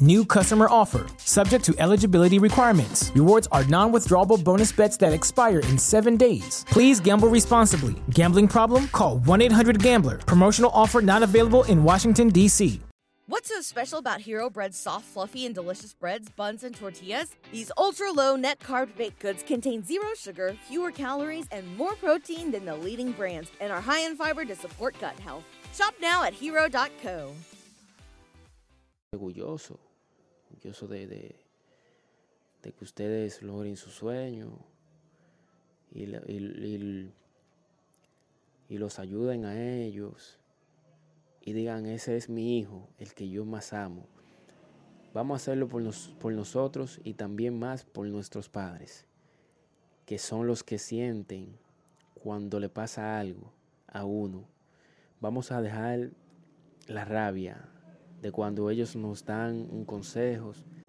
New customer offer, subject to eligibility requirements. Rewards are non withdrawable bonus bets that expire in seven days. Please gamble responsibly. Gambling problem? Call 1 800 Gambler. Promotional offer not available in Washington, D.C. What's so special about Hero Bread's soft, fluffy, and delicious breads, buns, and tortillas? These ultra low net carb baked goods contain zero sugar, fewer calories, and more protein than the leading brands, and are high in fiber to support gut health. Shop now at hero.co. Orgulloso, de, de, de que ustedes logren su sueño y, y- y- y los ayuden a ellos y digan, ese es mi hijo, el que yo más amo. Vamos a hacerlo por, nos- por nosotros y también más por nuestros padres, que son los que sienten cuando le pasa algo a uno. Vamos a dejar la rabia de cuando ellos nos dan consejos,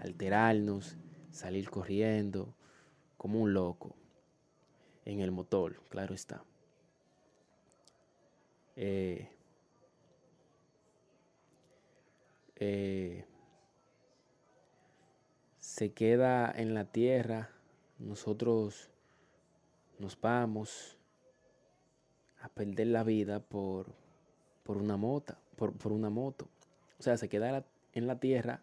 Alterarnos, salir corriendo como un loco en el motor, claro está. Eh, eh, se queda en la tierra, nosotros nos vamos a perder la vida por, por una mota, por, por una moto. O sea, se queda en la tierra